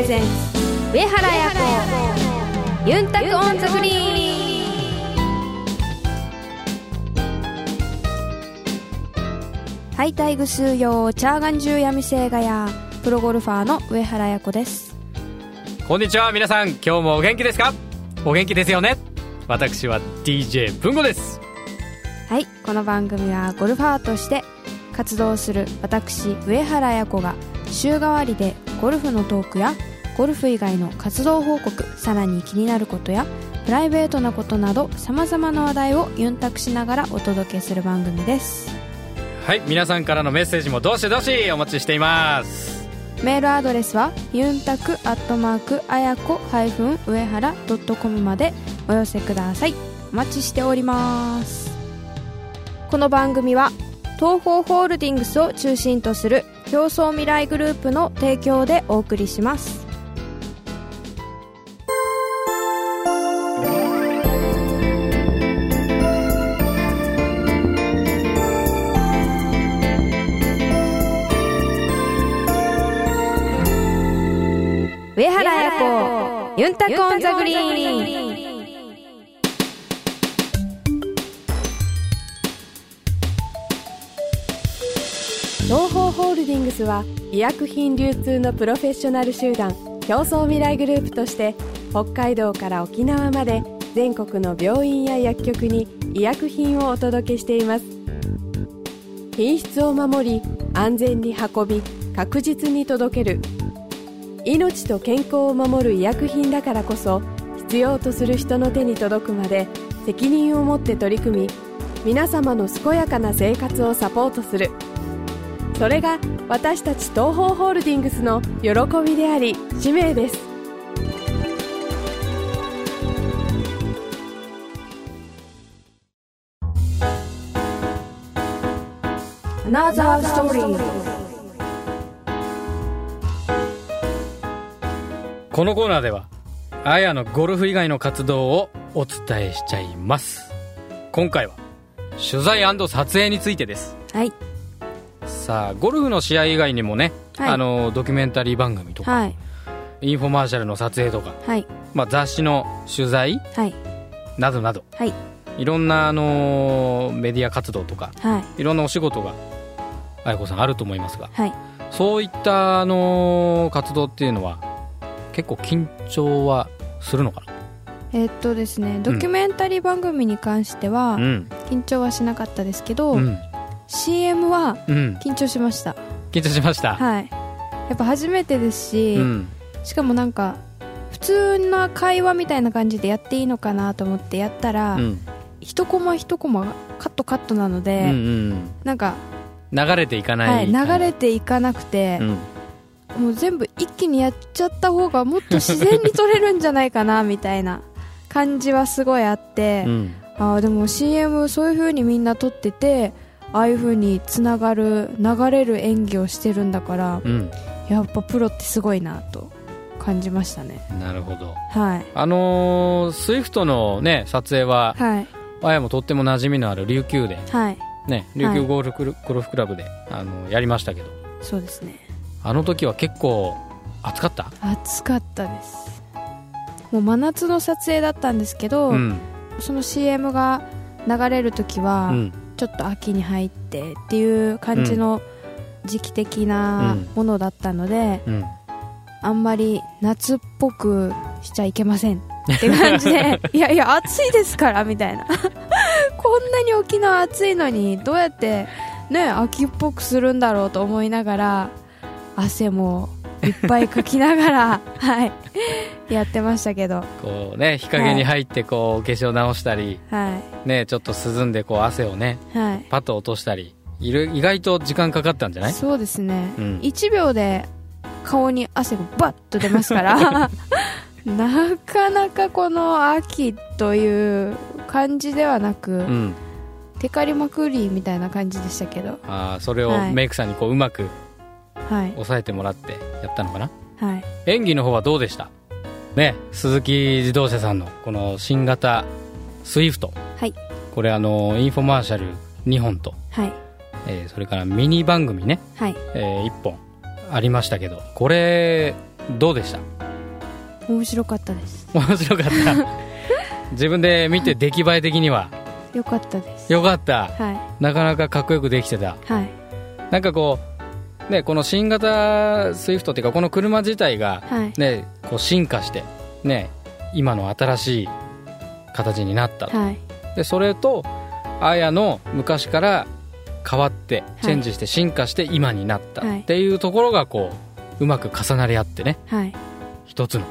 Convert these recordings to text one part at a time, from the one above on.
presents 上原彩子ユンタク on the green。ハイタイグスーヨーチャーガンジューヤミセイガヤプロゴルファーの上原彩子です。こんにちは皆さん今日もお元気ですか？お元気ですよね？私は DJ 文吾です。はいこの番組はゴルファーとして活動する私上原彩子が週替わりでゴルフのトークやゴルフ以外の活動報告さらに気になることやプライベートなことなどさまざまな話題をユンタクしながらお届けする番組です。はい皆さんからのメッセージもどしどしお待ちしています。メールアドレスはユンタクアットマークあやこ上原ドットコムまでお寄せください。お待ちしております。この番組は東方ホールディングスを中心とする競争未来グループの提供でお送りしますユンタコンザグリーン。東方ホールディングスは医薬品流通のプロフェッショナル集団。競争未来グループとして北海道から沖縄まで全国の病院や薬局に医薬品をお届けしています。品質を守り安全に運び確実に届ける。命と健康を守る医薬品だからこそ必要とする人の手に届くまで責任を持って取り組み皆様の健やかな生活をサポートする。それが私たち東方ホールディングスの喜びであり使命です。アナザーストーリーこのコーナーではあやのゴルフ以外の活動をお伝えしちゃいます。今回は取材撮影についてです。はい。さあゴルフの試合以外にもね、はい。あのドキュメンタリー番組とか、はい。インフォマーシャルの撮影とか、はい。まあ、雑誌の取材はい。などなどはい。いろんな、あのメディア活動とかはい。いろんなお仕事が愛子さんあると思いますがはい。そういった、あの活動っていうのは結構緊張はするのかえっとですねドキュメンタリー番組に関してはなうん。緊張はしなかったですけど、うん。CM はうん。緊張しました。緊張しました、はい。やっぱ初めてですし、うん。しかもなんか普通な会話みたいな感じでやっていいのかなと思ってやったら、うん。一コマ一コマカットカットなのうんで、うん。なんか、流れていかな、はいい、感じ流れていかなくてう、んもう全部一気にやっちゃった方がもっと自然に撮れるんじゃないかなみたいな。感じはすごいあって、うん。ああでも CM そういう風にみんな撮っててああいう風につながる流れる演技をしてるんだからうん。やっぱプロってすごいなと感じましたね。なるほど。はい。あのー、スイフトのね撮影ははい。あやもとっても馴染みのある琉球ではい。ね琉球ゴルフクルゴルフクラブであのやりましたけど。そうですねあの時は結構暑かった？暑かったです。もう真夏の撮影だったんですけど、うん。その CM が流れる時は、うん。ちょっと秋に入ってっていう感じの時期的なものだったので、うん。あんまり夏っぽくしちゃいけませんって感じで いやいや暑いですからみたいな。こんなに沖縄暑いのにどうやってね秋っぽくするんだろうと思いながら汗もいっぱいかきながら はい。やってましたけど。こうね日陰に入ってこうお化粧直したりはねちょっと涼んでこう汗をねいはい。パッと落としたりいる意外と時間かかったんじゃない？そうですね、うん。1秒で顔に汗がバッと出ますから。なかなかこの秋という感じではなく、うん。テカリまくりみたいな感じでしたけど。あーそれをはい。メイクさんにこううまくはい抑えてもらってやったのかな？はい。演技の方はどうでした？ね鈴木自動車さんのこの新型スイフト。はい。これあのインフォマーシャル2本と、はい。えーそれからミニ番組ね、はい。え1本ありましたけどこれどうでした？面白かったです。面白かった。自分で見て出来栄え的には？よかったです。よかった。はなかなかかっこよくできてた。いはい。なんかこうねこの新型スイフトっていうかこの車自体がはい。ねこう進化してね今の新しい形になった。はい。でそれとあやの昔から変わってい。チェンジして進化して今になった。はい。っていうところがこううまく重なり合ってね。はい。一つの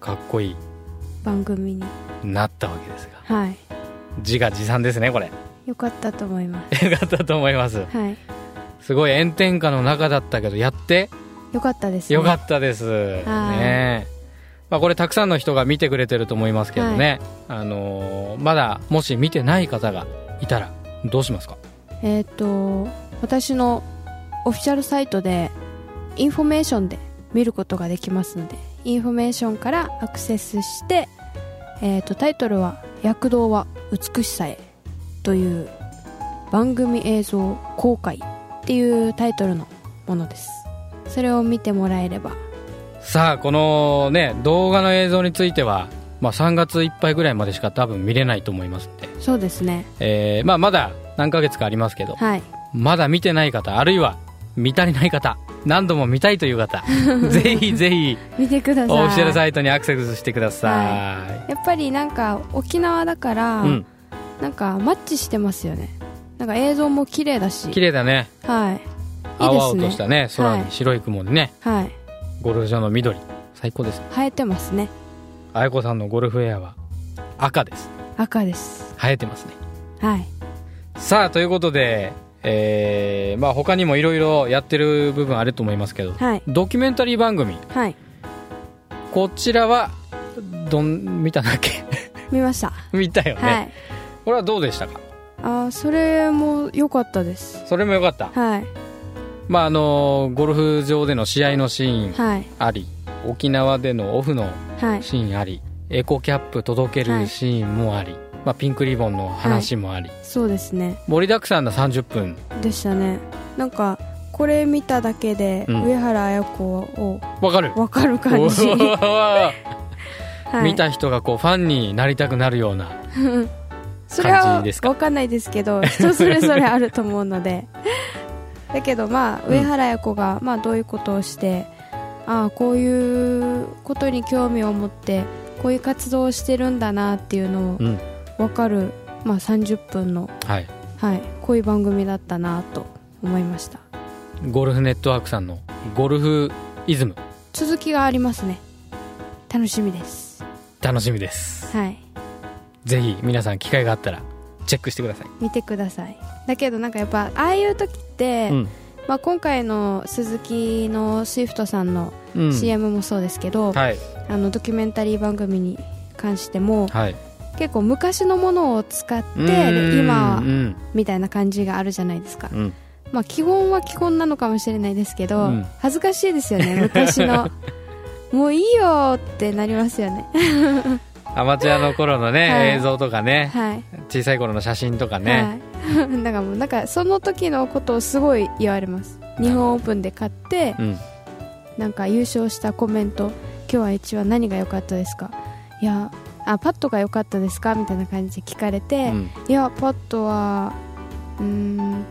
かっこいい。番組に。なったわけですが。はい。自画自賛ですねこれ。よかったと思いま よかったと思いますす。はいすごい炎天下の中だったけどやって。よかったです、ね、よかったです。はい。ね。まあ、これたくさんの人が見てくれてると思いますけどね、あのーまだもし見てない方がいたらどうしますか？えっ、と私のオフィシャルサイトでインフォメーションで見ることができますのでインフォメーションからアクセスして、えー、とタイトルは「躍動は美しさへ」という番組映像公開っていうタイトルのものです。それを見てもらえれば。さあこのね動画の映像については、まあ、3月いっぱいぐらいまでしか多分見れないと思いますんで、そうですね。えーまあ、まだ何ヶ月かありますけどはい。まだ見てない方あるいは見足りない方何度も見たいという方 ぜひぜひ見てください。オフィシャルサイトにアクセスしてくださやっぱりなんか沖縄だから、い、うん。なんかマッチしてますよねなんか映像も綺麗だし。綺麗だね。はい。いい青々ですね。としたね空はい。に白い雲にね、はい。ゴルフ場の緑。最高です。生えてますね。あやこさんのゴルフウェアは赤です。赤です。生えてますね。はい。さあということでえー、まあ他にもいろいろやってる部分あると思いますけどはい。ドキュメンタリー番組。はい。こちらはどん見たんだっけ？見ました、見たよね、はい。これはどうでしたか？あーそれも良かったです。それもよかった。はい。まああのゴルフ場での試合のシーンはい。あり沖縄でのオフのはい。シーンありエコキャップ届けるシーンもあり、まあ、ピンクリボンの話もあり、そうですね。盛りだくさんな30分。でしたね。なんかこれ見ただけで、うん。上原綾子をわかる。分かる感じ、見た人がこうファンになりたくなるような それは分かんないですけど人それぞれあると思うので。だけどまあうん上原綾子がまあどういうことをして、ああこういうことに興味を持ってこういう活動をしてるんだなっていうのをうん。分かる、まあ、30分の、はい。はい、こういう番組だったなと思いました。ゴルフネットワークさんのゴルフイズム。続きがありますね。楽しみです。楽しみです。はいぜひ皆さん機会があったらチェックしてください、見てください。だけどなんかやっぱああいう時って、うん。まあ、今回のスズキのスイフトさんのうん。CM もそうですけど、はい。あのドキュメンタリー番組に関してもはい。結構昔のものを使って今うんみたいな感じがあるじゃないですか、うん。まあ基本は基本なのかもしれないですけど、うん。恥ずかしいですよね昔の。もういいよってなりますよねアマチュアの頃のね、はい。映像とかねはい、小さい頃の写真とかね、はい。だからもうなんかその時のことをすごい言われます。日本オープンで勝ってうん。なんか優勝したコメント「今日は一番何が良かったですか?」いやあパットが良かったですか？みたいな感じで聞かれて、うん。いやパットはうーん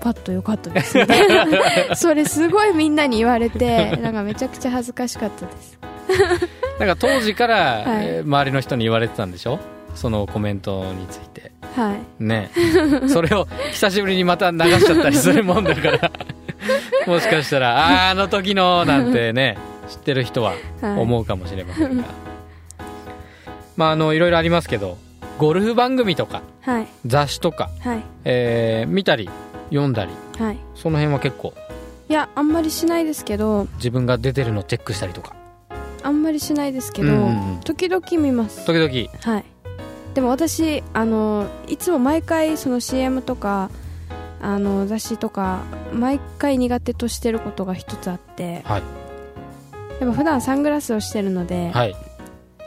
パット良かったです。みたいな。それすごいみんなに言われてなんかめちゃくちゃ恥ずかしかったですなんか当時から、周りの人に言われてたんでしょ？そのコメントについて。はい。ね。それを久しぶりにまた流しちゃったりするもんだから。もしかしたらあーあの時のなんてね 知ってる人ははい。思うかもしれませんが、まああのいろいろありますけどゴルフ番組とかはい。雑誌とか、はい。えー見たり読んだりはい。その辺は結構いやあんまりしないですけど。自分が出てるのチェックしたりとかあんまりしないですけど、うん時々見ます。時々。はい。でも私あのいつも毎回その CM とかあの雑誌とか毎回苦手としてることが一つあってはい。やっぱ普段サングラスをしてるので、はい。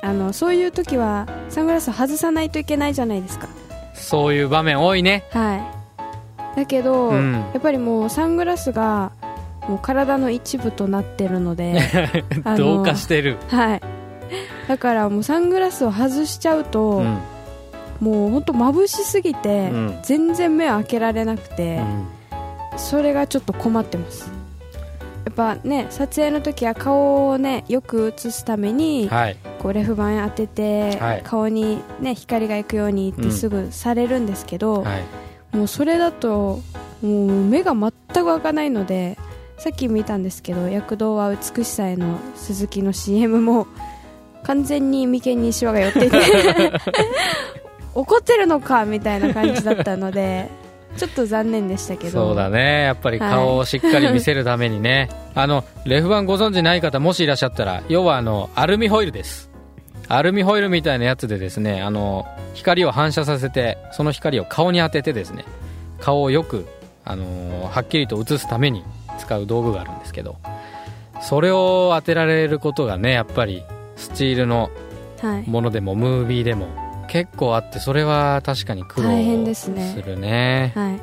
あのそういう時はサングラスを外さないといけないじゃないですか。そういう場面多いね。はい。だけど、うん。やっぱりもうサングラスがもう体の一部となってるので 同化してる、はい。だからもうサングラスを外しちゃうと、うん。もう本当眩しすぎて、うん。全然目を開けられなくて、うん。それがちょっと困ってます。やっぱね撮影の時は顔をねよく映すために、はい。こうレフ板当てて、はい。顔にね光が行くようにってすぐされるんですけど、はい。もうそれだともう目が全く開かないのでさっき見たんですけど躍動は美しさへの鈴木の CM も完全に眉間にシワが寄っていて 怒ってるのかみたいな感じだったのでちょっと残念でしたけど。そうだね。やっぱり顔をしっかり見せるためにね、あのレフ板ご存知ない方もしいらっしゃったら要はあのアルミホイルです。アルミホイルみたいなやつでですねあの光を反射させてその光を顔に当ててですね顔をよく、あのーはっきりと映すために使う道具があるんですけどそれを当てられることがねやっぱりスチールのはい。ものでもムービーでも結構あってそれは確かに苦労大変ですね。するね。はい。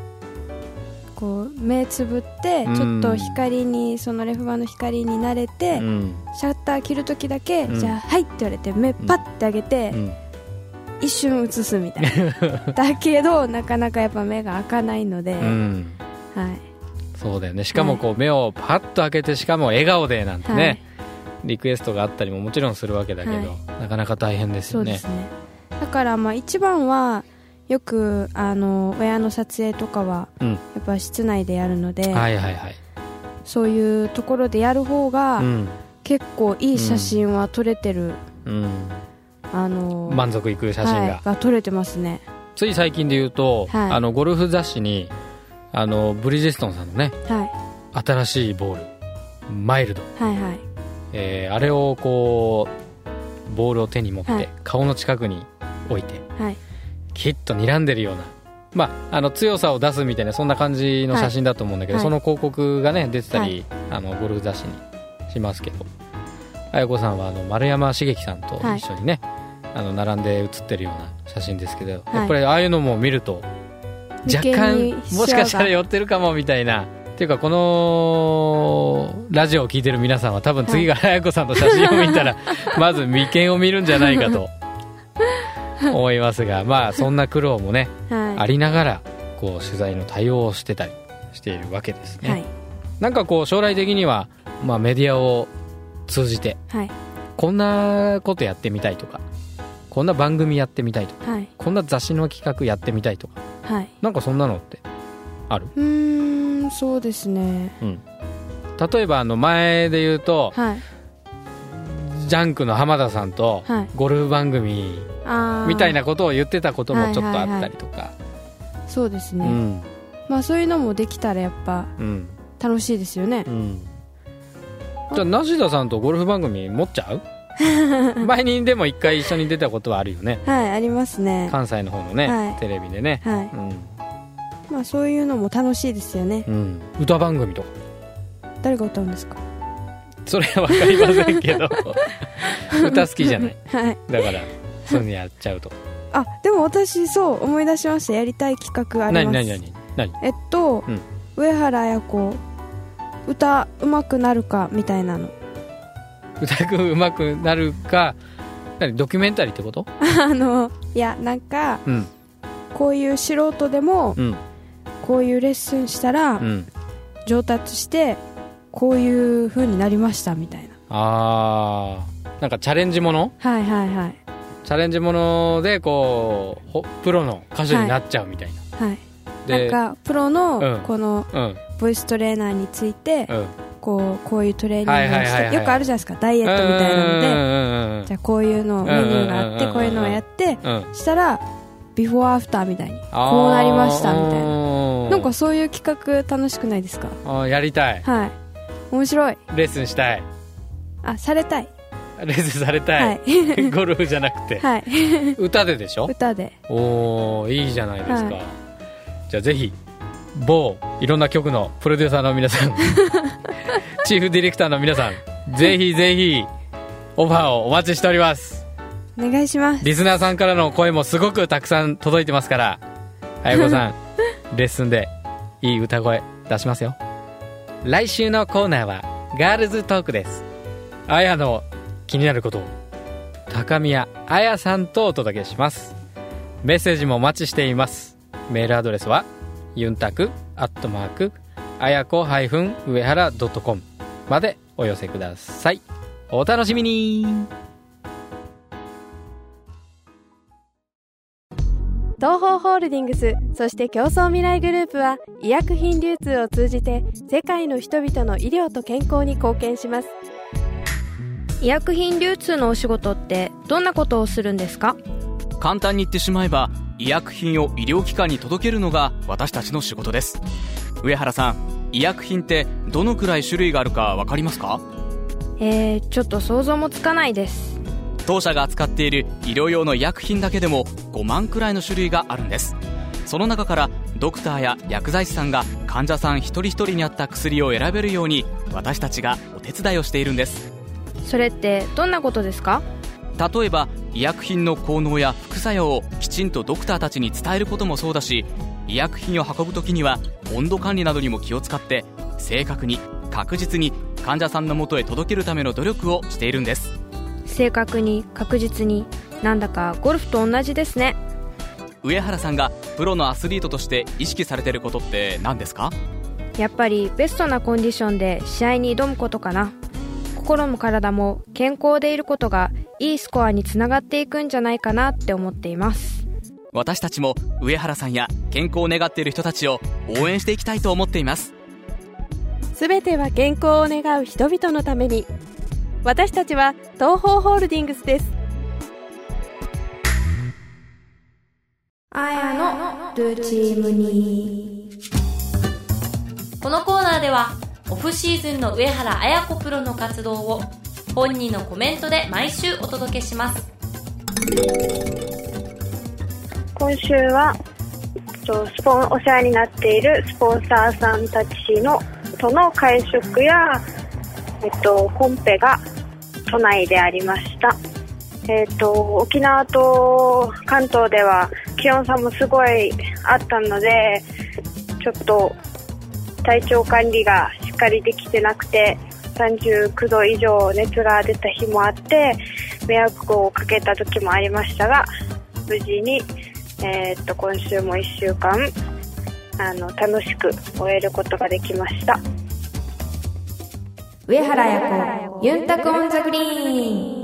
こう目つぶってうん。ちょっと光にそのレフ板の光に慣れて、うん。シャッター切るときだけ、うん。じゃあはいって言われて目パッて上げて、うん。一瞬映すみたいな。だけどなかなかやっぱ目が開かないので、うん。はいそうだよね。しかもこう目をパッと開けてしかも笑顔でなんてね、はい。リクエストがあったりももちろんするわけだけど、はい。なかなか大変ですよね。そうですね。だからまあ一番はよくあの親の撮影とかはうん。やっぱ室内でやるので、はいはいはい、そういうところでやる方が、うん。結構いい写真は撮れてる、うん、あの満足いく写真が、はい、が撮れてますね。つい最近で言うと、はい。あのゴルフ雑誌にあのブリヂストンさんのねはい。新しいボールマイルド、はいはい。えーあれをこうボールを手に持って、はい。顔の近くに置いてはい。きっと睨んでるような、まあ、あの強さを出すみたいなそんな感じの写真だと思うんだけど、はい。その広告がね出てたり、はあのゴルフ雑誌にしますけど綾子さんはあの丸山茂樹さんと一緒にね、あの並んで写ってるような写真ですけど、やっぱりああいうのも見ると若干にもしかしたら寄ってるかもみたいな。っていうかこのラジオを聞いてる皆さんは多分次が綾子さんの写真を見たら、まず眉間を見るんじゃないかと。思いますがまあそんな苦労もねはい。ありながらこう取材の対応をしてたりしているわけですね、はい。なんかこう将来的には、まあ、メディアを通じてはい。こんなことやってみたいとかこんな番組やってみたいとかはい。こんな雑誌の企画やってみたいとかはい。なんかそんなのってある？うーんそうですね。例えばあの前で言うとはい。ジャンクの浜田さんとはい。ゴルフ番組みたいなことを言ってたこともちょっとあったりとか。そうですね、うん。まあそういうのもできたらやっぱうん。楽しいですよね。うん。じゃあ梨田さんとゴルフ番組持っちゃう？前にでも一回一緒に出たことはあるよね。はいありますね。関西の方のね、はい。テレビでね、はい。うん。まあそういうのも楽しいですよね。うん、歌番組とか。誰が歌うんですか？それは分かりませんけど。歌好きじゃない。はい。だからそういうのやっちゃうと。あでも私そう思い出しました。やりたい企画あります。何何何何えっと、うん。上原綾子歌うまくなるかみたいなの歌くうまくなるか何ドキュメンタリーってこと？あのいやなんかうん。こういう素人でもうん。こういうレッスンしたらうん。上達してこういう風になりましたみたいな。あー。なんかチャレンジもの？はいはいはい。チャレンジものでこうほプロの歌手になっちゃうみたいな、はい。でなんかプロうん。のこのうん。ボイストレーナーについてうんこうこういうトレーニングをしてよくあるじゃないですか。ダイエットみたいなので。のじゃあこういうのメニューがあってこういうのをやってうん。したらビフォーアフターみたいにこうなりましたみたいな。ななんかそういう企画楽しくないですか？あーやりたい。はい。面白い。レッスンしたい。あされたい。レッスンされた、はいい。ゴルフじゃなくて、はい。歌ででしょ？歌で。おーいいじゃないですか、はい。じゃあぜひ某いろんな曲のプロデューサーの皆さん チーフディレクターの皆さんぜひぜひオファーをお待ちしております。お願いします。リスナーさんからの声もすごくたくさん届いてますからあやこさん レッスンでいい歌声出しますよ。来週のコーナーはガールズトークです。あやの気になることを高宮あやさんとお届けします。メッセージもお待ちしています。メールアドレスはユンタクアットマークあやこ上原 .com までお寄せください。お楽しみに。東方ホールディングスそして競争未来グループは医薬品流通を通じて世界の人々の医療と健康に貢献します。医薬品流通のお仕事ってどんなことをするんですか？簡単に言ってしまえば医薬品を医療機関に届けるのが私たちの仕事です。上原さん医薬品ってどのくらい種類があるか分かりますか？えー、ちょっと想像もつかないです。当社が扱っている医療用の医薬品だけでも5万くらいの種類があるんです。その中からドクターや薬剤師さんが患者さん一人一人に合った薬を選べるように私たちがお手伝いをしているんです。それってどんなことですか？例えば医薬品の効能や副作用をきちんとドクターたちに伝えることもそうだし医薬品を運ぶ時には温度管理などにも気を使って正確に確実に患者さんのもとへ届けるための努力をしているんです。正確に確実になんだかゴルフと同じですね。上原さんがプロのアスリートとして意識されてることって何ですか？やっぱりベストなコンディションで試合に挑むことかな。心も体も健康でいることがいいスコアにつながっていくんじゃないかなって思っています。私たちも上原さんや健康を願っている人たちを応援していきたいと思っています。すべては健康を願う人々のために。私たちは東方ホールディングスです。あやのルーチームにこのコーナーではオフシーズンの上原綾子プロの活動を本人のコメントで毎週お届けします。今週はスポンお世話になっているスポンサーさんたちのとの会食や、えっと、コンペが都内でありました、えっと、沖縄と関東では気温差もすごいあったのでちょっと体調管理がしっかりできてなくて39度以上熱が出た日もあって迷惑をかけた時もありましたが無事にえー、っと今週も1週間あの楽しく終えることができました。上原彩子ユンタクオンザグリーン。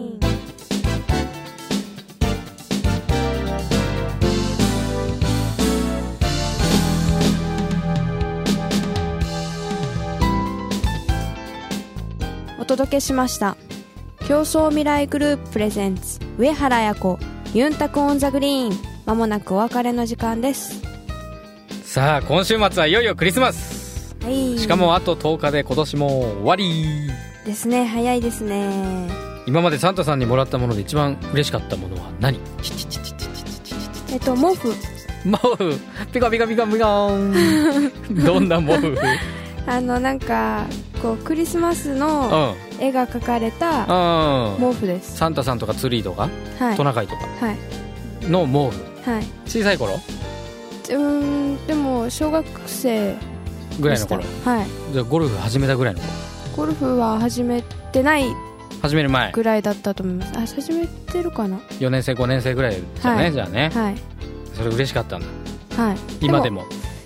届けしました。協創未来グループプレゼンツ上原彩子ユンタクオンザグリーン。まもなくお別れの時間です。さあ今週末はいよいよクリスマス。はい。しかもあと10日で今年も終わり。ですね早いですね。今までサンタさんにもらったもので一番嬉しかったものは何？えっと毛布。毛布。ピカピカピカピカ どんな毛布？あのなんかこうクリスマスの絵が描かれたうん。毛布です。サンタさんとかツリーとか、はい。トナカイとか？はい。の毛布。はい。小さい頃？うーんでも小学生ぐらいの頃。はい。じゃあゴルフ始めたぐらいの頃？ゴルフは始めてない始める前。ぐらいだったと思います。あ始めてるかな？4年生5年生ぐらいじゃね、はい。じゃあね。はい。それ嬉しかったんだ。はい。今でも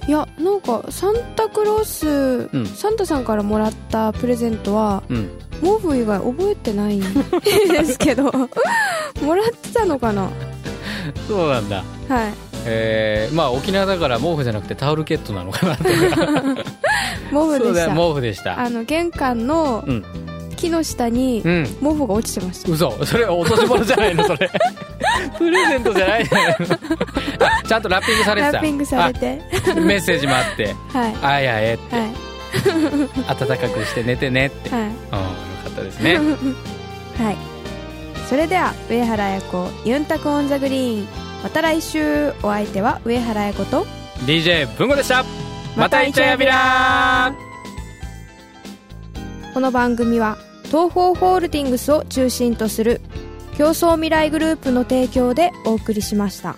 いやなんかサンタクロース、うん。サンタさんからもらったプレゼントはうん。毛布以外覚えてないんですけど もらってたのかな？そうなんだ。はい。えー、まあ沖縄だから毛布じゃなくてタオルケットなのかなとか。毛布でそうだよした毛布でした。あの玄関のうん木の下にうん。毛布が落ちてました、嘘。それ落とし物じゃないのそれ。プレゼントじゃないの。あちゃんとラッピングされてた。ラッピングされて。あメッセージもあって。はい「あやえ」って、はい。暖かくして寝てねって、はい。うんよかったですね。はい。それでは上原彩子ユンタクオンザグリーン。また来週お相手は上原彩子と DJ 文吾でした。またイチャヤビラーこの番組は東方ホールディングスを中心とする競争未来グループの提供でお送りしました。